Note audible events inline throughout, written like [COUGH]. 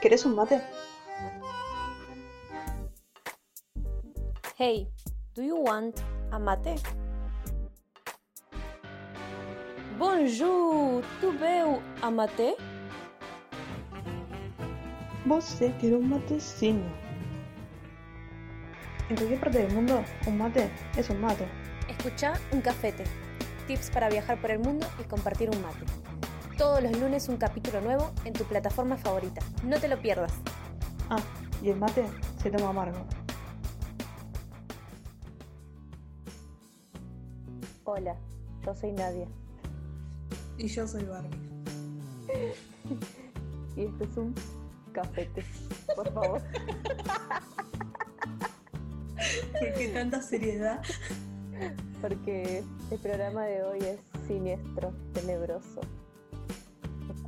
¿querés un mate? Hey, do you want a mate? Bonjour, tu veux a mate? Vos sé que era un matecino. En cualquier parte del mundo, un mate es un mate. Escucha un cafete. Tips para viajar por el mundo y compartir un mate. Todos los lunes un capítulo nuevo en tu plataforma favorita. No te lo pierdas. Ah, y el mate se toma amargo. Hola, yo soy Nadia. Y yo soy Barbie. [LAUGHS] Y este es un cafete. Por favor. [LAUGHS] ¿Por qué tanta seriedad? Porque el programa de hoy es siniestro, tenebroso,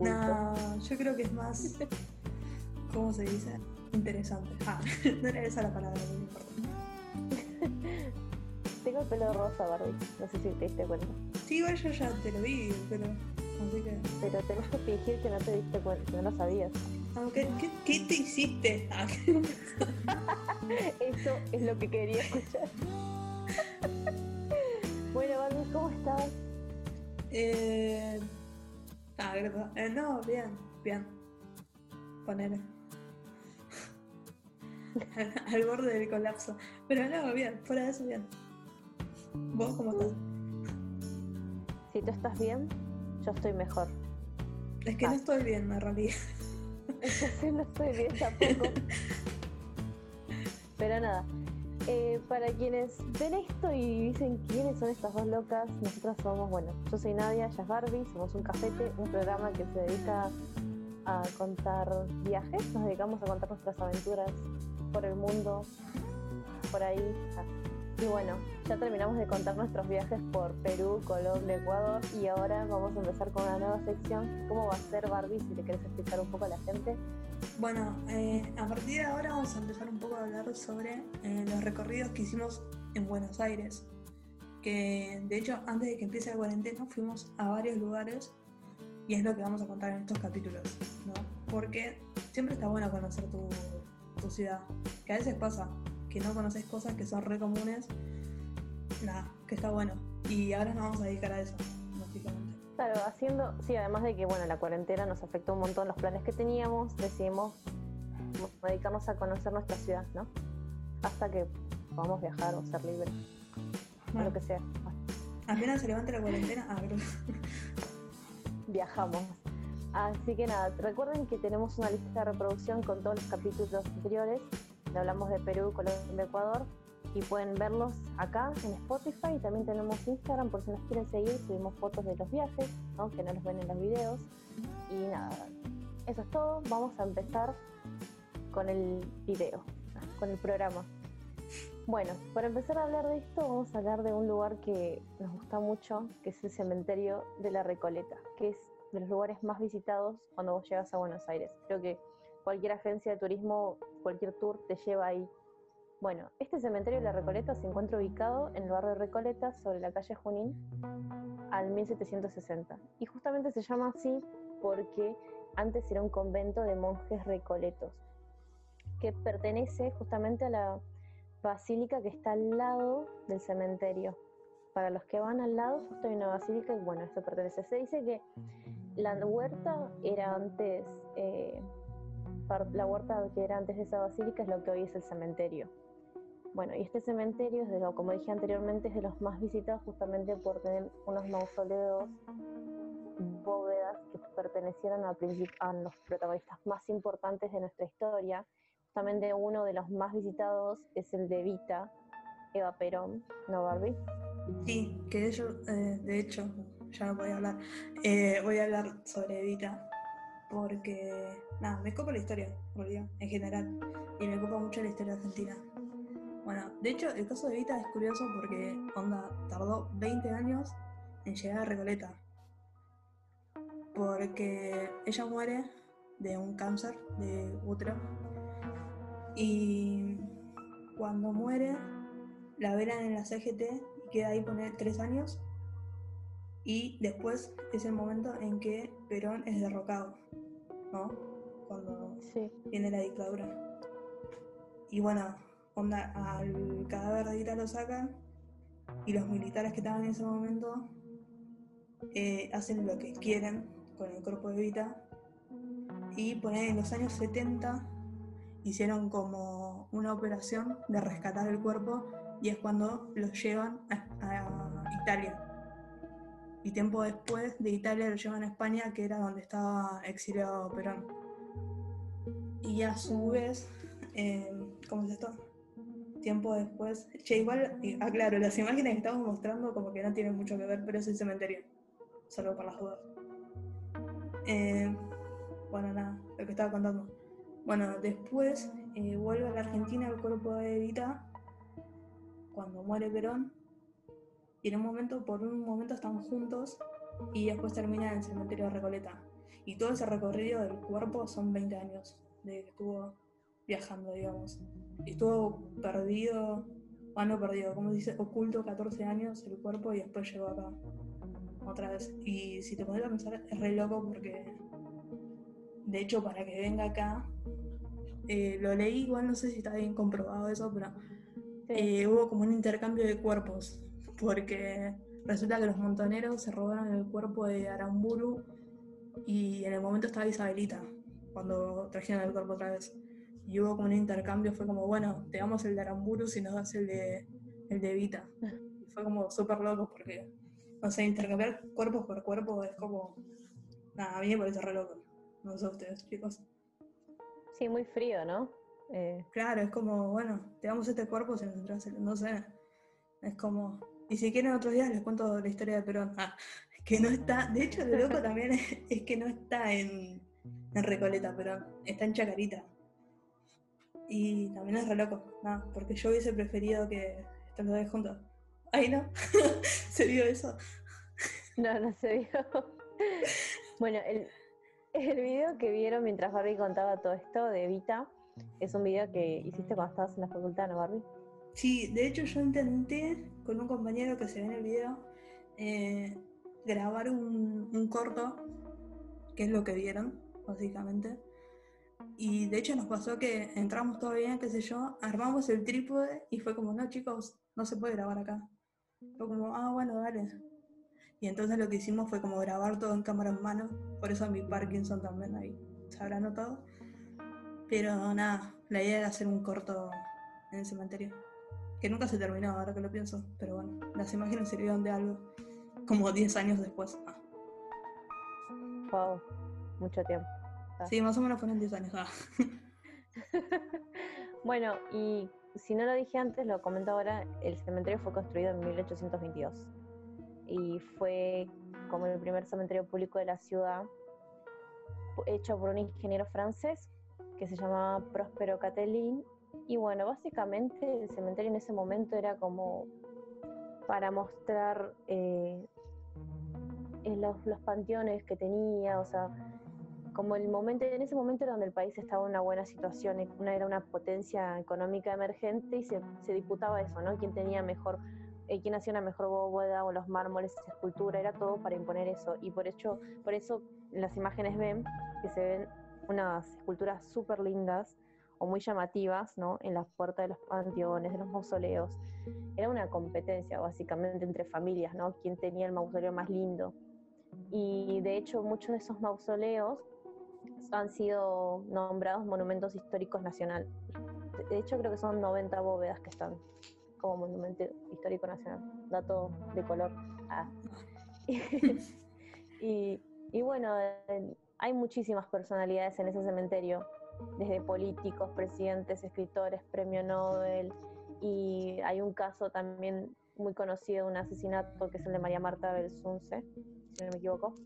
No, yo creo que es más. ¿Cómo se dice? Interesante. Ah, [LAUGHS] no era esa la palabra, no me importa. Tengo el pelo rosa, Barbie. No sé si te diste cuenta. Sí, igual yo ya te lo vi, pero. Así que. Pero tenés que fingir que no te diste cuenta, que no lo sabías. Aunque, ¿qué, qué te hiciste? Ah, [LAUGHS] [LAUGHS] Eso es lo que quería escuchar. bueno, Barbie, ¿cómo estás? eh. Ah. Eh, no, bien, bien. Ponele. [LAUGHS] Al borde del colapso. Pero no, bien, fuera de eso, bien. ¿Vos cómo estás? Si tú estás bien, yo estoy mejor. Es que no Ah. estoy bien, en realidad. No estoy bien tampoco. [LAUGHS] Pero nada, eh, para quienes ven esto y dicen quiénes son estas dos locas, nosotras somos, bueno, yo soy Nadia, ella es Barbie, somos un cafete, un programa que se dedica a contar viajes, nos dedicamos a contar nuestras aventuras por el mundo, por ahí. ah. Y bueno, ya terminamos de contar nuestros viajes por Perú, Colombia, Ecuador y ahora vamos a empezar con una nueva sección. ¿Cómo va a ser Barbie? Si le querés explicar un poco a la gente. Bueno, eh, a partir de ahora vamos a empezar un poco a hablar sobre eh, los recorridos que hicimos en Buenos Aires. Que de hecho, antes de que empiece la cuarentena, fuimos a varios lugares y es lo que vamos a contar en estos capítulos, ¿no? Porque siempre está bueno conocer tu, tu ciudad. Que a veces pasa que no conoces cosas que son re comunes. Nada, que está bueno. Y ahora nos vamos a dedicar a eso, básicamente. Claro, haciendo, sí, además de que bueno, la cuarentena nos afectó un montón los planes que teníamos, decidimos dedicarnos a conocer nuestra ciudad, ¿no? Hasta que podamos viajar o ser libres, o Bueno, lo que sea. apenas se levante la cuarentena, ah. [LAUGHS] Viajamos. Así que nada, recuerden que tenemos una lista de reproducción con todos los capítulos anteriores. Hablamos de Perú, Colombia, Ecuador. Y pueden verlos acá en Spotify. Y también tenemos Instagram por si nos quieren seguir. Subimos fotos de los viajes, que no los ven en los videos. Y nada, eso es todo. Vamos a empezar con el video, con el programa. Bueno, para empezar a hablar de esto, vamos a hablar de un lugar que nos gusta mucho, que es el cementerio de la Recoleta, que es de los lugares más visitados cuando vos llegas a Buenos Aires. Creo que cualquier agencia de turismo, cualquier tour te lleva ahí. Bueno, este cementerio de la Recoleta se encuentra ubicado en el barrio de Recoleta, sobre la calle Junín, al 1760. Y justamente se llama así porque antes era un convento de monjes recoletos, que pertenece justamente a la basílica que está al lado del cementerio. Para los que van al lado, justo hay una basílica y bueno, esto pertenece. Se dice que la huerta era antes, eh, la huerta que era antes de esa basílica es lo que hoy es el cementerio. Bueno, y este cementerio, es de lo, como dije anteriormente, es de los más visitados justamente por tener unos mausoleos, bóvedas que pertenecieron a, a los protagonistas más importantes de nuestra historia. Justamente uno de los más visitados es el de Vita, Eva Perón, ¿no, Barbie? Sí, que de hecho, eh, de hecho ya voy a hablar. Eh, voy a hablar sobre Evita. Porque, nada, me copa la historia, en general. Y me copa mucho la historia argentina. Bueno, de hecho, el caso de Evita es curioso porque, onda, tardó 20 años en llegar a Recoleta. Porque ella muere de un cáncer de útero. Y cuando muere, la velan en la CGT y queda ahí poner tres años. Y después es el momento en que Perón es derrocado, ¿no? Cuando Sí. viene la dictadura. Y bueno, onda, al cadáver de Ita lo sacan y los militares que estaban en ese momento eh, hacen lo que quieren con el cuerpo de Vita. Y poner en los años 70 hicieron como una operación de rescatar el cuerpo y es cuando los llevan a, a Italia. Y tiempo después de Italia lo llevan a España, que era donde estaba exiliado Perón. Y a su vez, eh, ¿cómo es esto? Tiempo después, che, igual, aclaro, las imágenes que estamos mostrando como que no tienen mucho que ver, pero es el cementerio, salvo por las dudas. Eh, bueno, nada, lo que estaba contando. Bueno, después eh, vuelve a la Argentina el cuerpo de Evita cuando muere Perón. Y en un momento, por un momento están juntos y después termina en el cementerio de Recoleta. Y todo ese recorrido del cuerpo son 20 años de que estuvo viajando, digamos. Estuvo perdido, ah, no perdido, como dice, oculto 14 años el cuerpo y después llegó acá otra vez. Y si te pones a pensar, es re loco porque, de hecho, para que venga acá, eh, lo leí, igual no sé si está bien comprobado eso, pero eh, hubo como un intercambio de cuerpos, porque resulta que los montoneros se robaron el cuerpo de Aramburu y en el momento estaba Isabelita, cuando trajeron el cuerpo otra vez. Y hubo como un intercambio, fue como, bueno, te damos el de Aramburu si nos das el de, el de Evita. Y fue como súper loco porque, no sé, intercambiar cuerpos por cuerpo es como, nada, a mí me parece re loco. No sé ustedes, chicos. Sí, muy frío, ¿no? Eh, Claro, es como, bueno, te damos este cuerpo si nos entras el- no sé. Es como, y si quieren otros días les cuento la historia de Perón. Ah, que no está, de hecho lo loco también es, es que no está en, en Recoleta, Perón, está en Chacarita. Y también es re loco, nada, porque yo hubiese preferido que estén los dos juntos. Ay, no, [LAUGHS] se vio eso. no, no se vio. bueno, el, el video que vieron mientras Barbie contaba todo esto de Evita es un video que hiciste cuando estabas en la facultad, ¿no, Barbie? Sí, de hecho yo intenté con un compañero que se ve en el video eh, grabar un, un corto, que es lo que vieron, básicamente. Y de hecho nos pasó que entramos todo bien, qué sé yo, armamos el trípode y fue como, no chicos, no se puede grabar acá. Fue como, ah, bueno, dale. Y entonces lo que hicimos fue como grabar todo en cámara en mano, por eso mi Parkinson también ahí se habrá notado. Pero nada, la idea era hacer un corto en el cementerio. Que nunca se terminó, ahora que lo pienso. Pero bueno, las imágenes sirvieron de algo. Como 10 años después. Ah, Wow, mucho tiempo. Sí, más o menos fueron 10 años. Ah. [LAUGHS] Bueno, y si no lo dije antes, lo comento ahora, el cementerio fue construido en 1822 y fue como el primer cementerio público de la ciudad, hecho por un ingeniero francés que se llamaba Próspero Catelin. Y bueno, básicamente el cementerio en ese momento era como para mostrar eh, eh, los, los panteones que tenía, o sea, como el momento, en ese momento era donde el país estaba en una buena situación, una, era una potencia económica emergente y se, se disputaba eso, ¿no? ¿Quién tenía mejor, eh, quién hacía una mejor bóveda o los mármoles, escultura, era todo para imponer eso. Y por, hecho, por eso las imágenes ven que se ven unas esculturas súper lindas o muy llamativas, ¿no? En las puertas de los panteones, de los mausoleos. Era una competencia básicamente entre familias, ¿no? ¿Quién tenía el mausoleo más lindo? Y de hecho muchos de esos mausoleos han sido nombrados monumentos históricos nacional. De hecho, creo que son 90 bóvedas que están como monumento histórico nacional. Dato de color. Ah. [LAUGHS] y, bueno, hay muchísimas personalidades en ese cementerio, desde políticos, presidentes, escritores, premio Nobel. Y hay un caso también muy conocido, un asesinato que es el de María Marta Belsunce, si no me equivoco,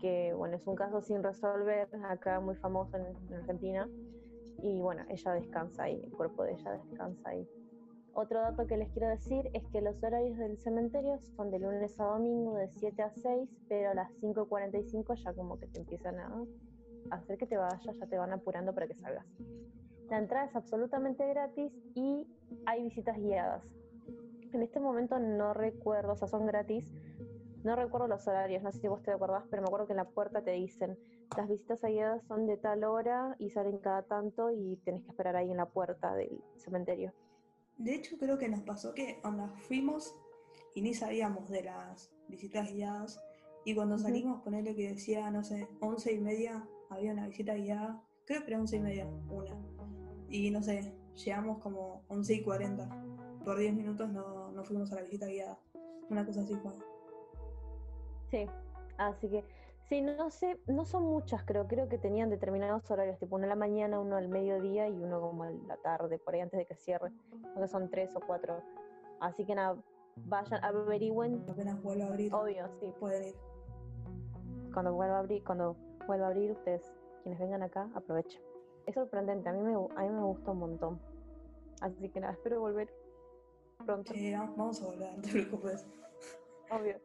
que bueno, es un caso sin resolver, acá muy famoso en, en Argentina, y bueno, ella descansa ahí, el cuerpo de ella descansa ahí. Otro dato que les quiero decir es que los horarios del cementerio son de lunes a domingo de 7 a 6, pero a las 5.45 ya como que te empiezan a hacer que te vayas, ya te van apurando para que salgas. La entrada es absolutamente gratis y hay visitas guiadas. En este momento no recuerdo, o sea, son gratis, no recuerdo los horarios, no sé si vos te acordás, pero me acuerdo que en la puerta te dicen las visitas guiadas son de tal hora y salen cada tanto y tenés que esperar ahí en la puerta del cementerio. De hecho, creo que nos pasó que cuando fuimos y ni sabíamos de las visitas guiadas, y cuando salimos con él que decía, no sé, once y media, había una visita guiada, creo que era once y media, una. Y no sé, llegamos como once y cuarenta. Por 10 minutos no, no fuimos a la visita guiada. Una cosa así fue. Sí, así que sí, no sé, no son muchas, creo, creo que tenían determinados horarios, tipo uno a la mañana, uno al mediodía y uno como a la tarde, por ahí antes de que cierre. Creo que son tres o cuatro. Así que nada, vayan, averigüen, Apenas vuelvo a abrir, obvio, sí, pueden ir. cuando vuelva a abrir, cuando vuelva a abrir, ustedes, quienes vengan acá, aprovechen. Es sorprendente, a mí me, a mí me gusta un montón. Así que nada, espero volver pronto. Eh, vamos a volver, no te preocupes. Obvio.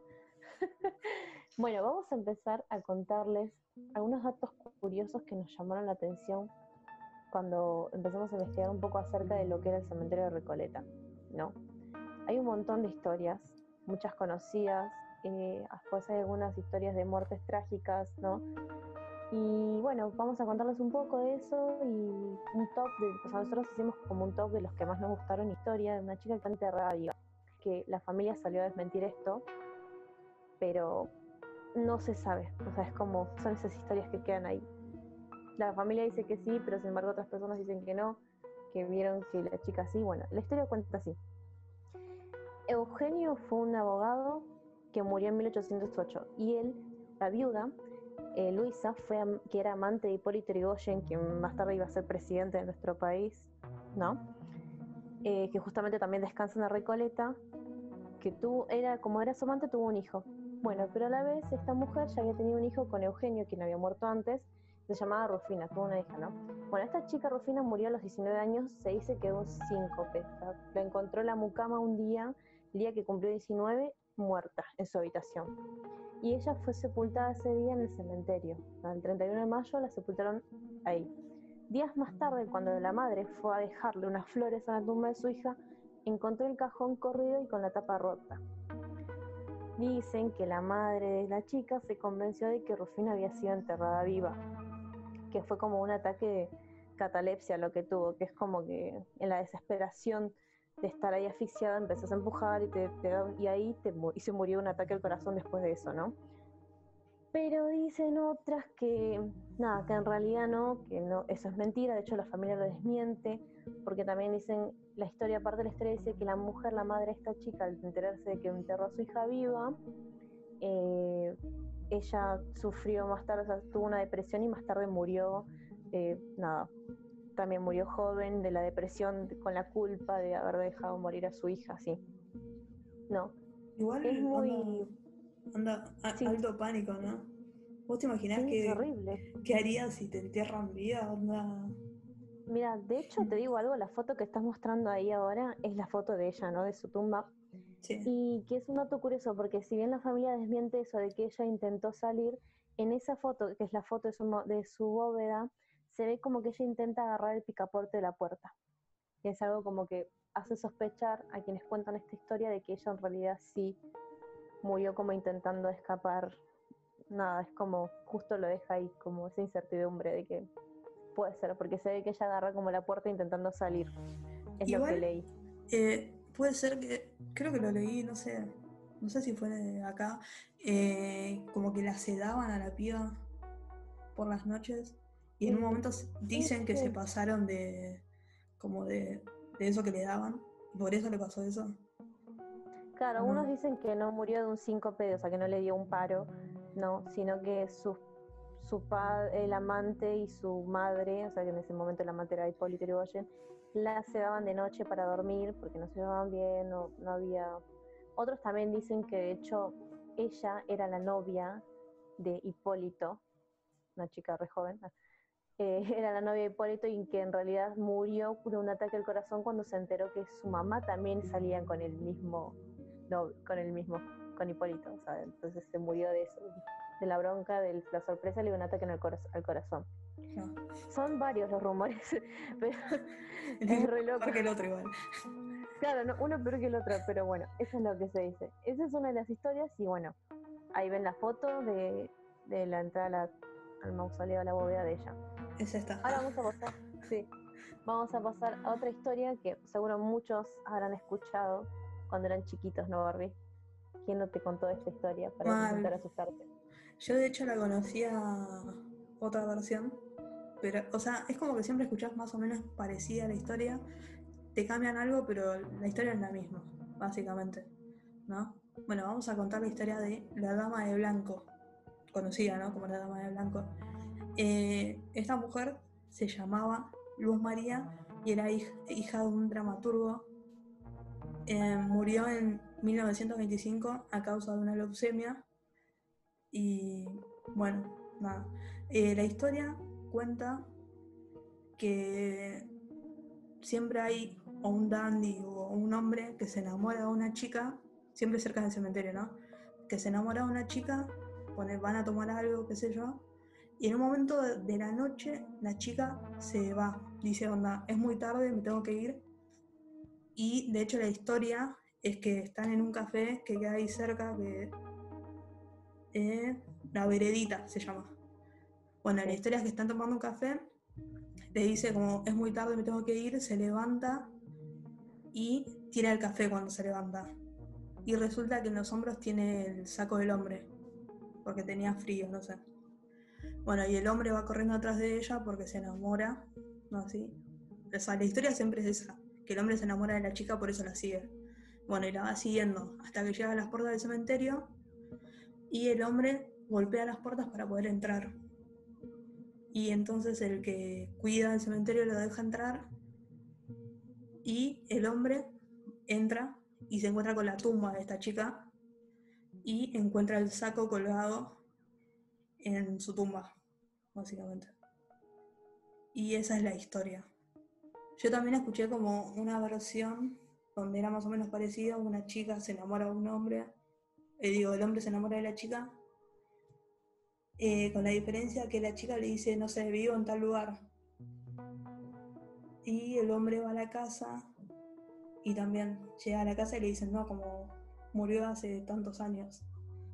[LAUGHS] bueno, vamos a empezar a contarles algunos datos curiosos que nos llamaron la atención cuando empezamos a investigar un poco acerca de lo que era el cementerio de Recoleta, ¿no? Hay un montón de historias, muchas conocidas, eh, después hay algunas historias de muertes trágicas, ¿no? Y bueno, vamos a contarles un poco de eso y un top de, o sea, nosotros hicimos como un top de los que más nos gustaron historia de una chica que enterrada viva, que la familia salió a desmentir esto, pero no se sabe, o sea, es como, son esas historias que quedan ahí. La familia dice que sí, pero sin embargo otras personas dicen que no, que vieron que la chica sí, bueno, la historia cuenta así. Eugenio fue un abogado que murió en 1808 y él, la viuda, eh, Luisa, fue que era amante de Hipólito Yrigoyen, quien más tarde iba a ser presidente de nuestro país, ¿no? Eh, que justamente también descansa en la Recoleta, que tuvo, era, como era su amante, tuvo un hijo. Bueno, pero a la vez esta mujer ya había tenido un hijo con Eugenio, quien había muerto antes, se llamaba Rufina, tuvo una hija, ¿no? Bueno, esta chica Rufina murió a los 19 años, se dice que un síncope. La encontró la mucama un día, el día que cumplió 19, muerta en su habitación. Y ella fue sepultada ese día en el cementerio. El 31 de mayo la sepultaron ahí. Días más tarde, cuando la madre fue a dejarle unas flores a la tumba de su hija, encontró el cajón corrido y con la tapa rota. Dicen que la madre de la chica se convenció de que Rufina había sido enterrada viva, que fue como un ataque de catalepsia lo que tuvo, que es como que en la desesperación de estar ahí asfixiada empezás a empujar y, te, y ahí te, y se murió un ataque al corazón después de eso, ¿no? Pero dicen otras que, nada, que en realidad no, que no, eso es mentira, de hecho la familia lo desmiente, porque también dicen, la historia, aparte de la historia dice que la mujer, la madre de esta chica, al enterarse de que enterró a su hija viva, eh, ella sufrió más tarde, o sea, tuvo una depresión y más tarde murió, eh, nada, también murió joven de la depresión con la culpa de haber dejado morir a su hija, sí. No, Igual es muy... anda, anda Sí. alto pánico, ¿no? ¿Vos te imaginás sí, que, es horrible. qué harías si te entierran vida? Onda, Mira, de hecho te digo algo, la foto que estás mostrando ahí ahora es la foto de ella, ¿no? De su tumba. sí. Y que es un dato curioso, porque si bien la familia desmiente eso de que ella intentó salir, en esa foto, que es la foto de su, de su bóveda, se ve como que ella intenta agarrar el picaporte de la puerta. Y es algo como que hace sospechar a quienes cuentan esta historia de que ella en realidad sí murió como intentando escapar. Nada, es como justo lo deja ahí, como esa incertidumbre de que puede ser, porque se ve que ella agarra como la puerta intentando salir. Es lo que leí. Eh, puede ser que, creo que lo leí, no sé, no sé si fue de acá, eh, como que la sedaban a la piba por las noches y en un momento dicen que se pasaron de, como de, de eso que le daban por eso le pasó eso. Claro, Ajá. unos dicen que no murió de un síncope, o sea, que no le dio un paro, no, sino que su, su pa- el amante y su madre, o sea, que en ese momento el amante era Hipólito Yrigoyen, la sedaban de noche para dormir porque no se llevaban bien, no, no había... Otros también dicen que de hecho ella era la novia de Hipólito, una chica re joven, eh, [LAUGHS] era la novia de Hipólito y que en realidad murió de un ataque al corazón cuando se enteró que su mamá también salían con el mismo no, con el mismo, con Hipólito, sea, entonces se murió de eso, de la bronca, de la sorpresa, le dio un ataque en el al corazón. No, Son varios los rumores, [LAUGHS] pero [LAUGHS] es re loco. peor que el otro igual. Claro, no, uno peor que el otro, pero bueno, eso es lo que se dice. Esa es una de las historias y bueno, ahí ven la foto de, de la entrada al mausoleo, a la bóveda de ella. Es esta. Ahora vamos a pasar, sí, vamos a pasar a otra historia que seguro muchos habrán escuchado cuando eran chiquitos, ¿no, Barbie? ¿Quién no te contó esta historia para intentar asustarte? Yo de hecho la conocía otra versión, pero, o sea, es como que siempre escuchás más o menos parecida a la historia, te cambian algo, pero la historia es la misma, básicamente, ¿no? Bueno, vamos a contar la historia de la Dama de Blanco, conocida, ¿no? Como la Dama de Blanco. Eh, esta mujer se llamaba Luz María y era hij- hija de un dramaturgo. Eh, murió en 1925 a causa de una leucemia y bueno, nada. Eh, la historia cuenta que siempre hay o un dandy o un hombre que se enamora de una chica, siempre cerca del cementerio, ¿no? Que se enamora de una chica, van a tomar algo, qué sé yo, y en un momento de, la noche la chica se va, dice, onda, es muy tarde, me tengo que ir. Y de hecho la historia es que están en un café que queda ahí cerca, que eh, la veredita se llama. Bueno, la historia es que están tomando un café, le dice como es muy tarde, me tengo que ir, se levanta y tira el café cuando se levanta. Y resulta que en los hombros tiene el saco del hombre, porque tenía frío, no sé. Bueno, y el hombre va corriendo atrás de ella porque se enamora, ¿no? Así. La historia siempre es esa, que el hombre se enamora de la chica, por eso la sigue. Bueno, y la va siguiendo hasta que llega a las puertas del cementerio y el hombre golpea las puertas para poder entrar. Y entonces el que cuida el cementerio lo deja entrar y el hombre entra y se encuentra con la tumba de esta chica y encuentra el saco colgado en su tumba, básicamente. Y esa es la historia. Yo también escuché como una versión donde era más o menos parecido, una chica se enamora de un hombre, eh, digo, el hombre se enamora de la chica, eh, con la diferencia que la chica le dice, no sé, vivo en tal lugar. Y el hombre va a la casa y también llega a la casa y le dicen, no, como murió hace tantos años.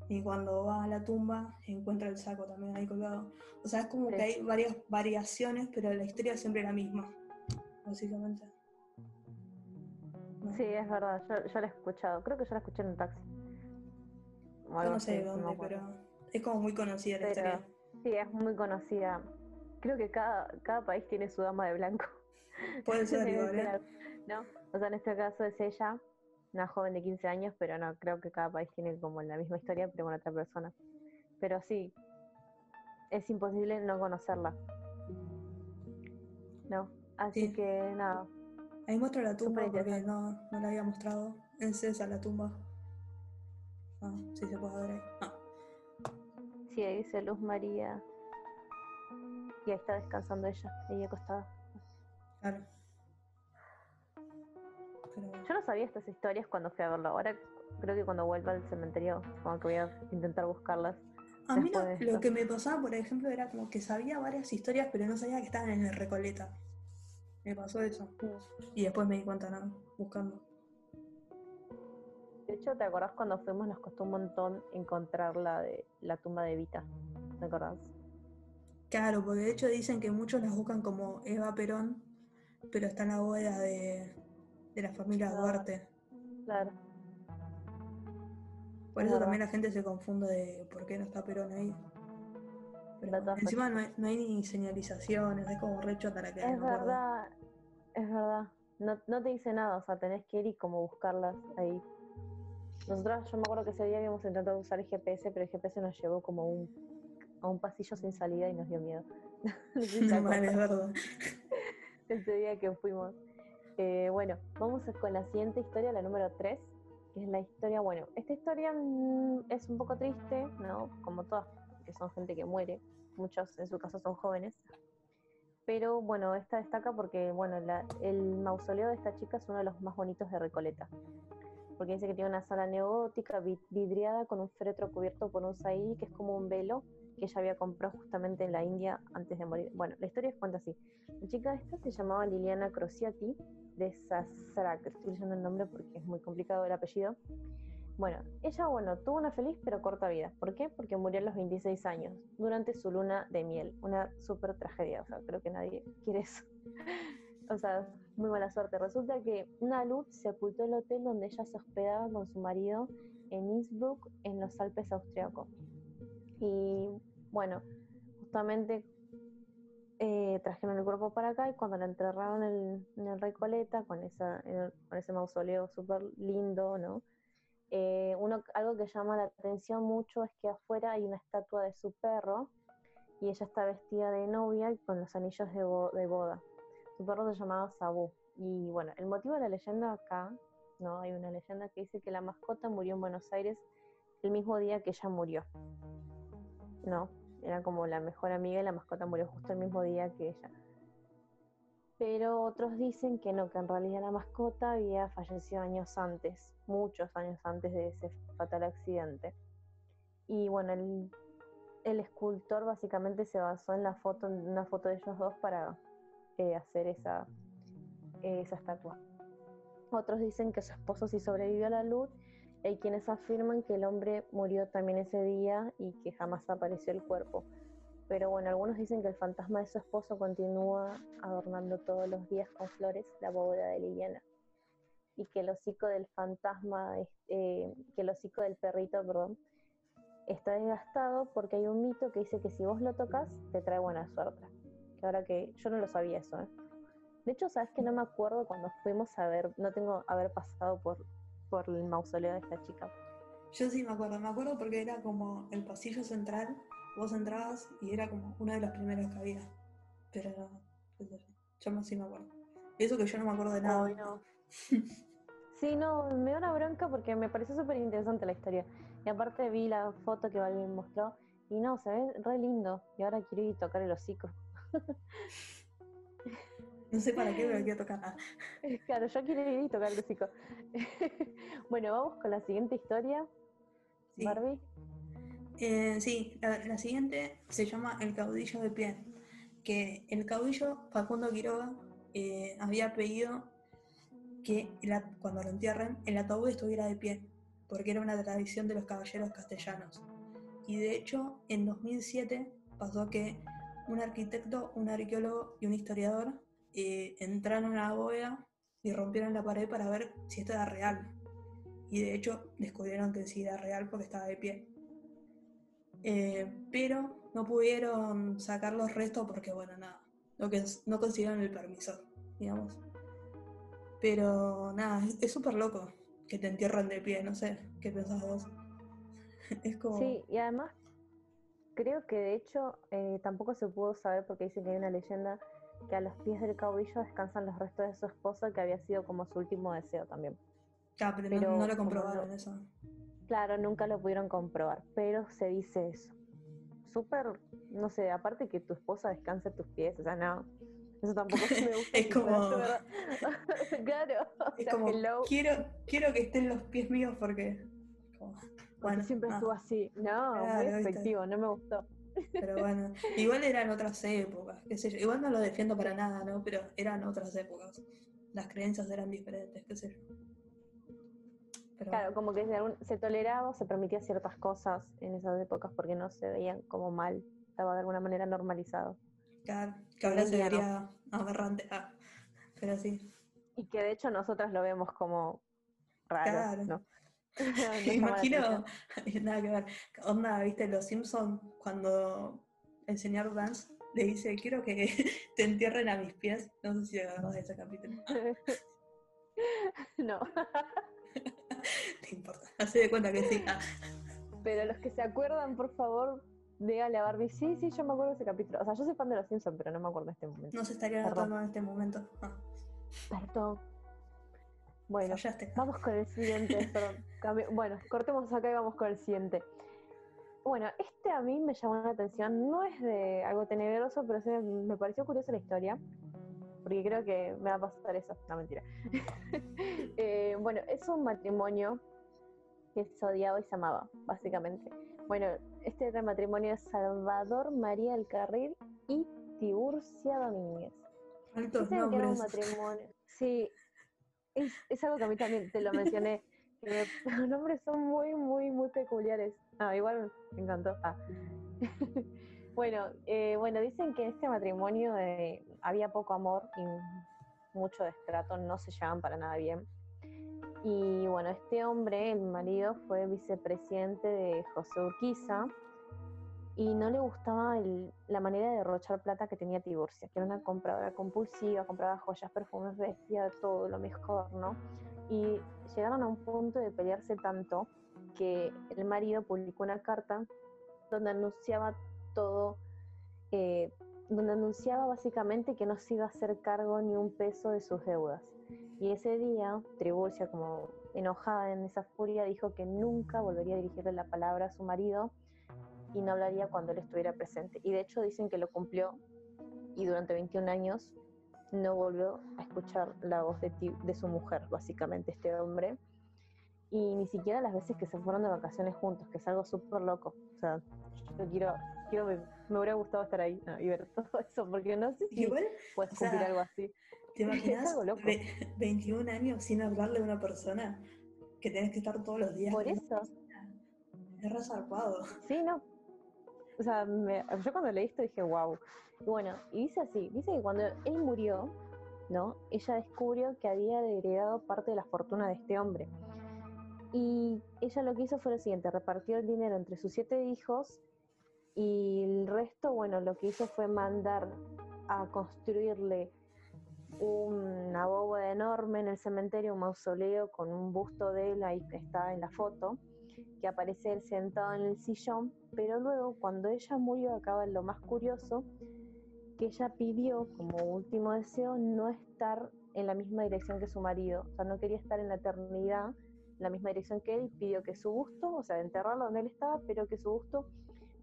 Y cuando va a la tumba encuentra el saco también ahí colgado. O sea, es como Sí. que hay varias variaciones, pero la historia es siempre la misma, básicamente. ¿No? Sí, es verdad, yo, yo la he escuchado. Creo que yo la escuché en un taxi. O Yo no sé de dónde, pero es como muy conocida la Pero historia. sí, es muy conocida. Creo que cada, cada país tiene su dama de blanco. Puede [LAUGHS] ser ¿eh? ¿no? O sea, en este caso es ella, una joven de 15 años, pero no, creo que cada país tiene como la misma historia, pero con otra persona. Pero sí, es imposible no conocerla. ¿No? Así Sí. que nada, Ahí muestra la tumba porque no, no la había mostrado. Es esa la tumba. Ah, sí se puede ver ahí. Ah, sí, ahí dice Luz María. Y ahí está descansando ella, ella acostada. claro. Pero. Yo no sabía estas historias cuando fui a verlo. Ahora creo que cuando vuelva al cementerio, como que voy a intentar buscarlas. A mí lo, de que me pasaba, por ejemplo, era como que sabía varias historias, pero no sabía que estaban en el Recoleta. Me pasó eso. Y después me di cuenta, ¿no? Buscando. De hecho, ¿te acordás cuando fuimos? Nos costó un montón encontrar la, de, la tumba de Evita. ¿Te acordás? Claro, porque de hecho dicen que muchos las buscan como Eva Perón, pero está en la bóveda de, de la familia. Duarte. Claro. Por Es eso también la gente se confunde de por qué no está Perón ahí. Pero De todas encima no hay, no hay ni señalizaciones, es como re chota la que Es acuerdo. verdad, es verdad. No, no te dice nada, o sea, tenés que ir y como buscarlas ahí. Nosotros, yo me acuerdo que ese día habíamos intentado usar el GPS, pero el GPS nos llevó como un, a un pasillo sin salida y nos dio miedo. [LAUGHS] [LAUGHS] No es verdad. ese día que fuimos. Eh, bueno, vamos con la siguiente historia, la número 3, que es la historia, bueno, esta historia mm, es un poco triste, ¿no? Como todas, que son gente que muere, muchos en su caso son jóvenes, pero bueno, esta destaca porque, bueno, el mausoleo de esta chica es uno de los más bonitos de Recoleta, porque dice que tiene una sala neogótica vi- vidriada con un féretro cubierto por un saí, que es como un velo que ella había comprado justamente en la India antes de morir. Bueno, la historia cuenta así. La chica esta se llamaba Liliana Crociati de Sasrak, estoy leyendo el nombre porque es muy complicado el apellido. Bueno, ella, bueno, tuvo una feliz pero corta vida. ¿Por qué? Porque murió a los 26 años, durante su luna de miel. Una súper tragedia, o sea, creo que nadie quiere eso. [LAUGHS] o sea, muy mala suerte. Resulta que Nalut se ocultó el hotel donde ella se hospedaba con su marido en Innsbruck, en los Alpes austriacos. Y bueno, justamente eh, trajeron el cuerpo para acá y cuando la enterraron en, el Recoleta, con, esa, con ese mausoleo súper lindo, ¿no? Eh, uno, algo que llama la atención mucho es que afuera hay una estatua de su perro y ella está vestida de novia y con los anillos de, de boda. Su perro se llamaba Sabu. Y bueno, el motivo de la leyenda acá, ¿no? Hay una leyenda que dice que la mascota murió en Buenos Aires el mismo día que ella murió. ¿No? Era como la mejor amiga y la mascota murió justo el mismo día que ella. Pero otros dicen que no, que en realidad la mascota había fallecido años antes, muchos años antes de ese fatal accidente. Y bueno, el, el escultor básicamente se basó en la foto, en una foto de ellos dos para eh, hacer esa, esa estatua. Otros dicen que su esposo sí sobrevivió a la luz hay quienes afirman que el hombre murió también ese día y que jamás apareció el cuerpo. Pero bueno, algunos dicen que el fantasma de su esposo continúa adornando todos los días con flores la bóveda de Liliana. Y que el hocico del fantasma, eh, que el hocico del perrito, perdón, está desgastado porque hay un mito que dice que si vos lo tocas, te trae buena suerte. Que ahora que yo no lo sabía eso, ¿eh? De hecho, sabes que no me acuerdo cuando fuimos a ver, no tengo haber pasado por por el mausoleo de esta chica. Yo sí me acuerdo, me acuerdo porque era como el pasillo central, vos entrabas y era como uno de los primeros que había. Pero yo sí me acuerdo. Eso que yo no me acuerdo de nada. no. [LAUGHS] sí, no, me da una bronca porque me pareció súper interesante la historia. Y aparte vi la foto que Balvin mostró y no, se ve re lindo. Y ahora quiero ir a tocar el hocico. [LAUGHS] No sé para qué, pero quiero [LAUGHS] tocar. nada. [LAUGHS] Claro, yo quiero ir y tocar el hocico. [LAUGHS] bueno, vamos con la siguiente historia. Sí. Barbie. Eh, sí, la, siguiente se llama El caudillo de pie. Que el caudillo Facundo Quiroga eh, había pedido que cuando lo entierren el ataúd estuviera de pie, porque era una tradición de los caballeros castellanos. Y de hecho, en 2007 pasó que un arquitecto, un arqueólogo y un historiador eh, entraron a la bóveda y rompieron la pared para ver si esto era real. Y de hecho descubrieron que sí era real porque estaba de pie. Eh, pero no pudieron sacar los restos porque, bueno, nada, no, consiguieron el permiso, digamos. Pero nada, es súper loco que te entierran de pie, no sé, ¿qué pensás vos? [LAUGHS] es como... Sí, y además creo que de hecho eh, tampoco se pudo saber porque dicen que hay una leyenda que a los pies del caudillo descansan los restos de su esposa, que había sido como su último deseo también. Claro, pero, no, lo comprobaron eso. Claro, nunca lo pudieron comprobar, pero se dice eso. Súper, no sé, aparte que tu esposa descanse a tus pies, o sea, no, eso tampoco me [LAUGHS] gusta. es como... [LAUGHS] claro, es como, quiero, quiero que estén los pies míos porque... bueno, siempre estuvo así. No, muy efectivo, no me gustó. Pero bueno, igual eran otras épocas, qué sé yo. Igual no lo defiendo para nada, ¿no? Pero eran otras épocas. Las creencias eran diferentes, qué sé yo. claro, como que se toleraba o se permitía ciertas cosas en esas épocas porque no se veían como mal, estaba de alguna manera normalizado. Claro, que ahora se vería aberrante, ah, pero sí. Y que de hecho nosotras lo vemos como raro, claro. ¿no? Me [LAUGHS] [LAUGHS] imagino, [LAUGHS] nada que ver. Onda, viste, los Simpsons, cuando el señor Vance le dice, quiero que te entierren a mis pies. No sé si acuerdas de ese capítulo. no. Te importa, hace de cuenta que sí. Ah. Pero los que se acuerdan, por favor, dígale a Barbie, sí, sí, yo me acuerdo de ese capítulo. O sea, yo soy fan de los Simpsons, pero no me acuerdo de este momento. No se estaría notando en este momento. Ah. Perdón. Bueno, [LAUGHS] vamos con el siguiente. bueno, cortemos acá y vamos con el siguiente. Bueno, este a mí me llamó la atención. No es de algo tenebroso, pero sí me pareció curiosa la historia. Porque creo que me va a pasar eso. No, mentira. [LAUGHS] Eh, bueno, es un matrimonio que se odiaba y se amaba, básicamente. Bueno, este era el matrimonio de Salvador María del Carril y Tiburcia Domínguez. Altos nombres. un matrimonio. Sí, es, algo que a mí también te lo mencioné. [LAUGHS] los nombres son muy, muy, muy peculiares. Ah, igual me encantó. Ah. [LAUGHS] bueno, eh, bueno, dicen que en este matrimonio eh, había poco amor y mucho destrato, no se llevaban para nada bien. Y bueno, este hombre, el marido, fue vicepresidente de José Urquiza y no le gustaba la manera de derrochar plata que tenía Tiburcia, que era una compradora compulsiva, compraba joyas, perfumes, vestía todo lo mejor, ¿no? Y llegaron a un punto de pelearse tanto que el marido publicó una carta donde anunciaba todo, eh, donde anunciaba básicamente que no se iba a hacer cargo ni un peso de sus deudas. Y ese día, Tribucia, como enojada en esa furia, dijo que nunca volvería a dirigirle la palabra a su marido y no hablaría cuando él estuviera presente. Y de hecho dicen que lo cumplió y durante 21 años no volvió a escuchar la voz de, ti- de su mujer, básicamente, este hombre. Y ni siquiera las veces que se fueron de vacaciones juntos, que es algo súper loco. O sea, yo quiero, quiero me, me hubiera gustado estar ahí ¿no? y ver todo eso, porque no sé si Igual, puedes o sea, cumplir algo así. ¿te imaginas algo loco. ve- 21 años sin hablarle a una persona que tenés que estar todos los días? Por eso. Es re zarpado. Sí, no. O sea, me- yo cuando leí esto dije, wow. Bueno, y dice así, dice que cuando él murió, ¿no? Ella descubrió que había heredado parte de la fortuna de este hombre. Y ella lo que hizo fue lo siguiente, repartió el dinero entre sus siete hijos y el resto, bueno, lo que hizo fue mandar a construirle una bóveda enorme en el cementerio, un mausoleo con un busto de él, ahí que está en la foto, que aparece él sentado en el sillón, pero luego cuando ella murió acaba lo más curioso, que ella pidió como último deseo no estar en la misma dirección que su marido, o sea, no quería estar en la eternidad en la misma dirección que él, pidió que su busto, o sea, enterrarlo donde él estaba, pero que su busto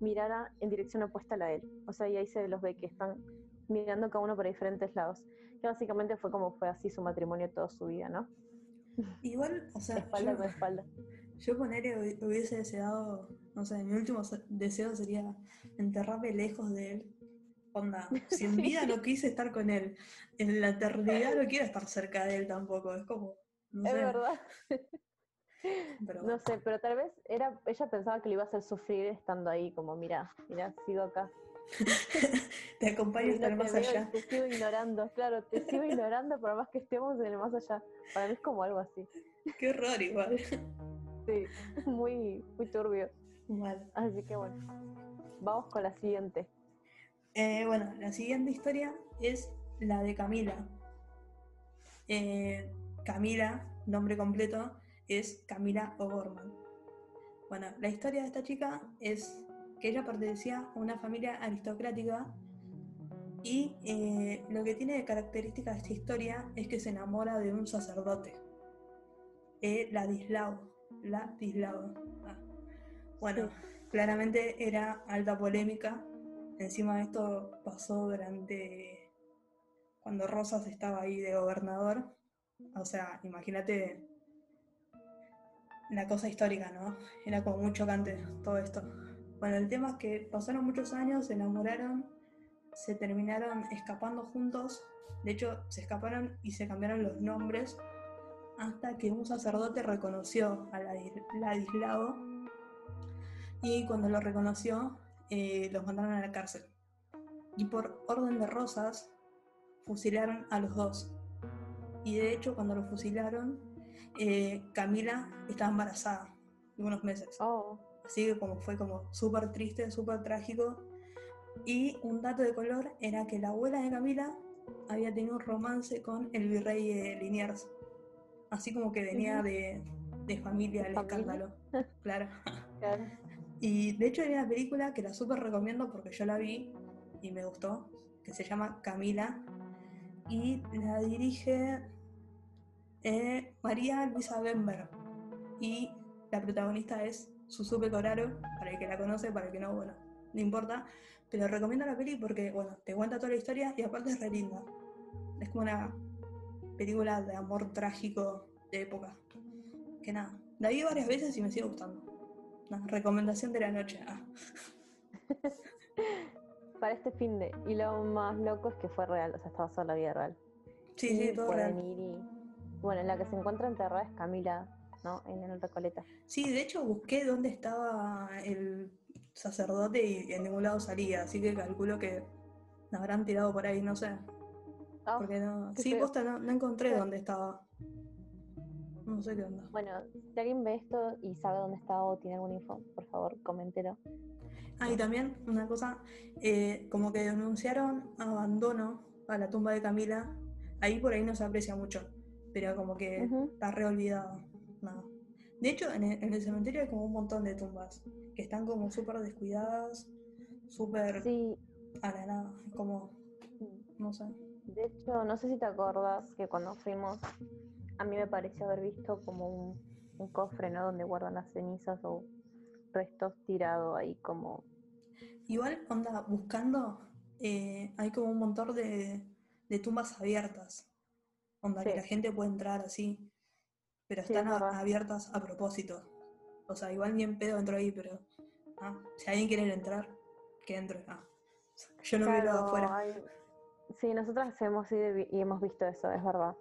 mirara en dirección opuesta a la de él. O sea, y ahí se los ve que están mirando cada uno por diferentes lados. Que básicamente fue como fue así su matrimonio toda su vida, ¿no? Igual, o sea, Espalda yo, con espalda. Yo poner hubiese deseado, no sé, mi último se- deseo sería enterrarme lejos de él. Onda, [LAUGHS] si en vida no quise estar con él, en la eternidad no quiero estar cerca de él tampoco. Es como, no Es sé, verdad. pero No sé, pero tal vez era, ella pensaba que le iba a hacer sufrir estando ahí, como mira, mira, sigo acá. [LAUGHS] te acompaño hasta el más allá. Te sigo ignorando, claro, te sigo [LAUGHS] ignorando por más que estemos en el más allá. Para mí es como algo así. Qué horror igual. Sí, [LAUGHS] muy, muy turbio. Así que bueno, vamos con la siguiente. Eh, bueno, la siguiente historia es la de Camila. Eh, Camila, nombre completo, es Camila O'Gorman. Bueno, la historia de esta chica es que ella pertenecía a una familia aristocrática y eh, lo que tiene de característica esta historia es que se enamora de un sacerdote, eh, Ladislao. Ladislao. Ah. Bueno, claramente era alta polémica. Encima de esto pasó durante cuando Rosas estaba ahí de gobernador. O sea, imagínate la cosa histórica, ¿no? Era como muy chocante todo esto. Bueno, el tema es que pasaron muchos años, se enamoraron, se terminaron escapando juntos. De hecho, se escaparon y se cambiaron los nombres hasta que un sacerdote reconoció a Ladis- Ladislao y cuando lo reconoció eh, los mandaron a la cárcel. Y por orden de Rosas fusilaron a los dos. Y de hecho cuando lo fusilaron, eh, Camila estaba embarazada de unos meses. Oh, Así que como fue como súper triste, súper trágico. Y un dato de color era que la abuela de Camila había tenido un romance con el virrey de Liniers. Así como que venía de, de familia ¿De el escándalo. [LAUGHS] Claro. claro. Y de hecho hay una película que la súper recomiendo porque yo la vi y me gustó, que se llama Camila. Y la dirige eh, María Luisa Bember. Y la protagonista es Susupe Coraro, para el que la conoce, para el que no, bueno, no importa. Pero recomiendo la peli porque, bueno, te cuenta toda la historia y aparte es re linda. Es como una película de amor trágico de época. Que nada, la vi varias veces y me sigue gustando. Una recomendación de la noche. Ah. [LAUGHS] Para este fin de. Y lo más loco es que fue real, o sea, estaba en la vida real. Sí, Y sí, todo real. y- Bueno, la que se encuentra enterrada es Camila ¿no? En el Recoleta. Sí, de hecho busqué dónde estaba el sacerdote y en ningún lado salía, así que calculo que la habrán tirado por ahí, no sé. Ah, Porque no. Sí, feo. posta, no, no encontré dónde estaba. No sé qué onda. Bueno, si alguien ve esto y sabe dónde está o tiene alguna info, por favor, coméntelo. Ah, y también una cosa, eh, como que denunciaron abandono a la tumba de Camila. Ahí por ahí no se aprecia mucho, pero como que Ujú. está re olvidado. No. De hecho, en el, en el cementerio hay como un montón de tumbas que están como súper descuidadas, súper Sí, a la nada, como, no sé. De hecho, no sé si te acordás que cuando fuimos, a mí me pareció haber visto como un, un cofre, ¿no? Donde guardan las cenizas o restos tirados ahí como... Igual, onda, buscando, eh, hay como un montón de, de tumbas abiertas. Onda, que la gente puede entrar así, pero Sí, están es a- verdad. abiertas a propósito. O sea, igual ni en pedo entro ahí, pero ah, si alguien quiere entrar, que entre. Ah, yo no Claro, afuera. hay- Sí, nosotras hemos ido y hemos visto eso, es verdad.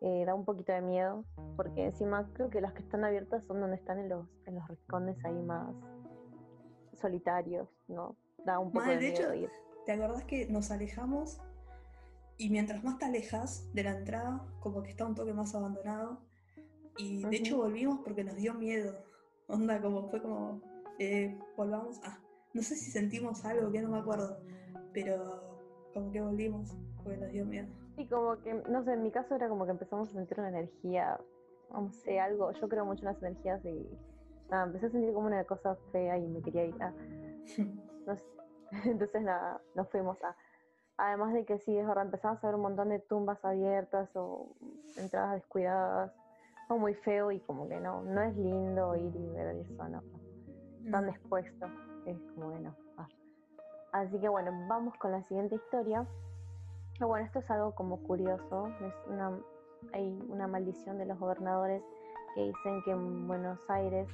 Eh, da un poquito de miedo, porque encima creo que las que están abiertas son donde están en los, en los rincones ahí más solitarios, ¿no? Da un poco Mal, de de miedo hecho, ir. ¿Te acordás que nos alejamos? Y mientras más te alejas de la entrada, como que está un toque más abandonado. Y de hecho Ujú. volvimos porque nos dio miedo. Onda, como fue como, eh, volvamos. Ah, no sé si sentimos algo, que no me acuerdo. Pero como que volvimos porque nos dio miedo. Y como que, no sé, en mi caso era como que empezamos a sentir una energía, no sé, algo, yo creo mucho en las energías y nada, empecé a sentir como una cosa fea y me quería ir. [LAUGHS] No sé. [LAUGHS] Entonces nada, nos fuimos a... Además de que sí, es verdad, empezamos a ver un montón de tumbas abiertas o entradas descuidadas. Fue muy feo y como que no, no es lindo ir y ver eso, ¿no? Tan expuesto. Es como que no. Así que bueno, vamos con la siguiente historia. Bueno, esto es algo como curioso. Hay una maldición de los gobernadores que dicen que en Buenos Aires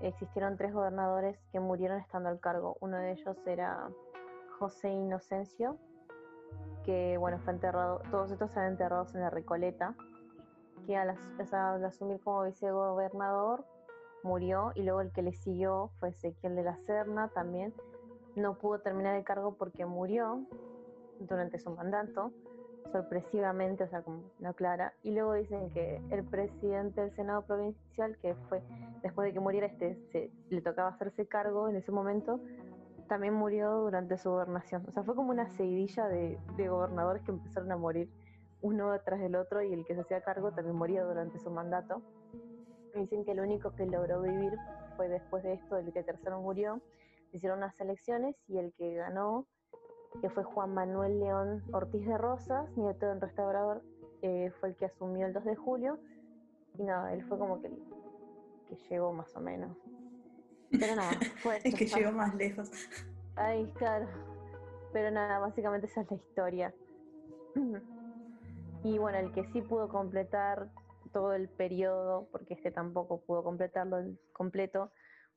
existieron tres gobernadores que murieron estando al cargo. Uno de ellos era José Inocencio, que bueno, fue enterrado, todos estos están enterrados en la Recoleta, que al, al asumir como vicegobernador murió y luego el que le siguió fue Ezequiel de la Serna también. No pudo terminar el cargo porque murió durante su mandato, sorpresivamente, o sea, como no clara. Y luego dicen que el presidente del Senado provincial, que fue después de que muriera este, se, le tocaba hacerse cargo en ese momento, también murió durante su gobernación. O sea, fue como una seguidilla de, de gobernadores que empezaron a morir uno tras del otro y el que se hacía cargo también murió durante su mandato. Dicen que el único que logró vivir fue después de esto, el que tercero murió. Se Hicieron unas elecciones y el que ganó, que fue Juan Manuel León Ortiz de Rosas, nieto del restaurador, eh, fue el que asumió el 2 de julio. Y nada, él fue como que, que llegó más o menos. Pero nada, [LAUGHS] fue Es que llegó más lejos. Ay, claro. Pero nada, básicamente esa es la historia. [CLEARS THROAT] Y bueno, el que sí pudo completar todo el periodo, porque este tampoco pudo completarlo completo,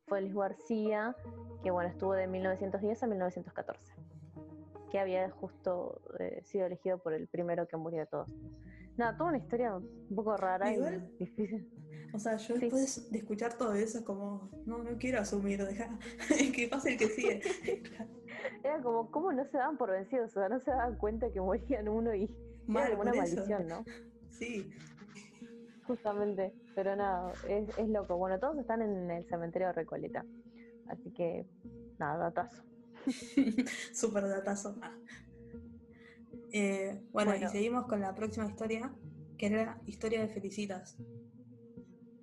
fue Luis García, que bueno, estuvo de 1910 a 1914, que había justo eh, sido elegido por el primero que murió de todos. Nada, toda una historia un poco rara Igual- y difícil. O sea, yo Sí. después de escuchar todo eso es como, no, no quiero asumir, deja [LAUGHS] que pase el que sigue. [LAUGHS] Era como, ¿cómo no se daban por vencidos? O sea, no se daban cuenta que morían uno y Mal, era como una maldición, ¿no? Sí, Justamente, pero nada, es, es loco. Bueno, todos están en el cementerio de Recoleta. Así que, nada, datazo. [LAUGHS] súper datazo. Eh, bueno, Bueno. y seguimos con la próxima historia, que era la historia de Felicitas.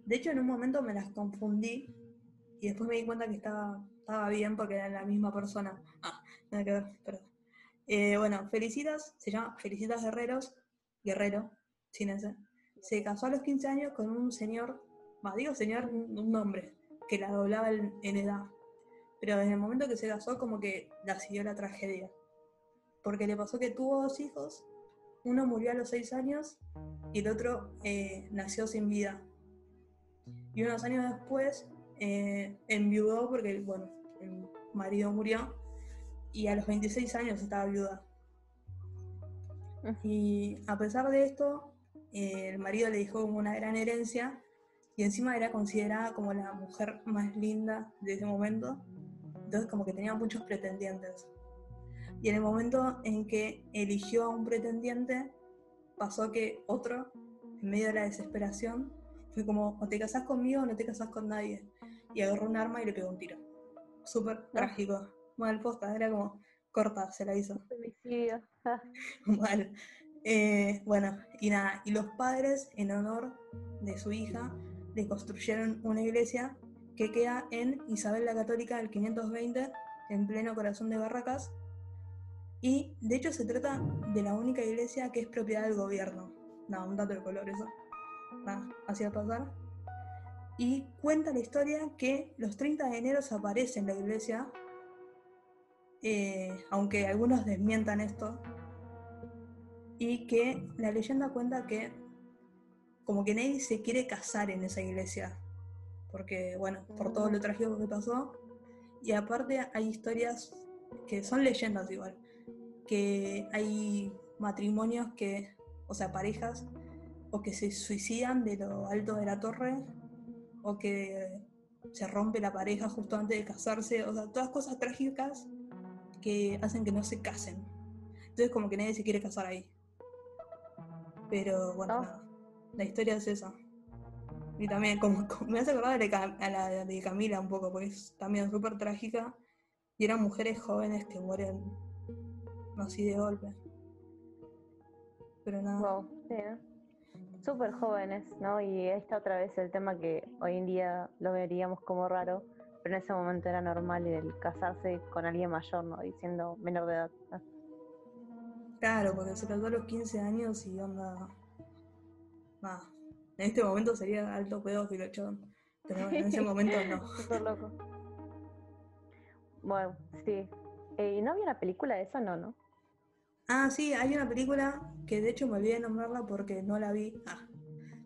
De hecho, en un momento me las confundí y después me di cuenta que estaba, estaba bien porque eran la misma persona. Ah, nada que ver, perdón. Eh, bueno, Felicitas, se llama Felicitas Guerreros, Guerrero, sin ese. Se casó a los 15 años con un señor, va, digo señor, un, hombre, que la doblaba en, en edad. Pero en el momento que se casó, como que la siguió la tragedia. Porque le pasó que tuvo dos hijos, uno murió a los 6 años y el otro eh, nació sin vida. Y unos años después eh, enviudó porque, bueno, el marido murió y a los 26 años estaba viuda. Y a pesar de esto, el marido le dejó como una gran herencia y encima era considerada como la mujer más linda de ese momento, entonces como que tenía muchos pretendientes. Y en el momento en que eligió a un pretendiente, pasó que otro, en medio de la desesperación, fue como, o te casás conmigo o no te casás con nadie. Y agarró un arma y le pegó un tiro. Súper trágico. Mal posta, era como corta, se la hizo. Femicidio. [LAUGHS] Mal. Eh, bueno, y nada, y los padres, en honor de su hija, le construyeron una iglesia que queda en Isabel la Católica del 520, en pleno corazón de Barracas. Y de hecho se trata de la única iglesia que es propiedad del gobierno. No, un dato de color eso. Nada, así va a pasar. Y cuenta la historia que los 30 de enero aparece en la iglesia, eh, aunque algunos desmientan esto, y que la leyenda cuenta que como que nadie se quiere casar en esa iglesia, porque bueno, por todo lo mm. trágico que pasó, y aparte hay historias que son leyendas igual, que hay matrimonios que, o sea, parejas, o que se suicidan de lo alto de la torre, o que se rompe la pareja justo antes de casarse, o sea, todas cosas trágicas que hacen que no se casen. Entonces como que nadie se quiere casar ahí. Pero bueno, nada la historia es esa. Y también, como, [LAUGHS] me hace acordar a la de Camila un poco, porque es también súper trágica. Y eran mujeres jóvenes que mueren así de golpe. Pero nada. Wow, sí, Súper jóvenes, ¿no? Y ahí está otra vez el tema que hoy en día lo veríamos como raro, pero en ese momento era normal el casarse con alguien mayor, ¿no? Diciendo menor de edad. Claro, porque se casó a los 15 años y onda. En este momento sería alto pedófilo, chabón. Pero en ese momento no. [LAUGHS] Súper loco. Bueno, sí. Eh, ¿Y no había una película de eso? No, ¿no? Ah, sí, hay una película que de hecho me olvidé de nombrarla porque no la vi. Ah,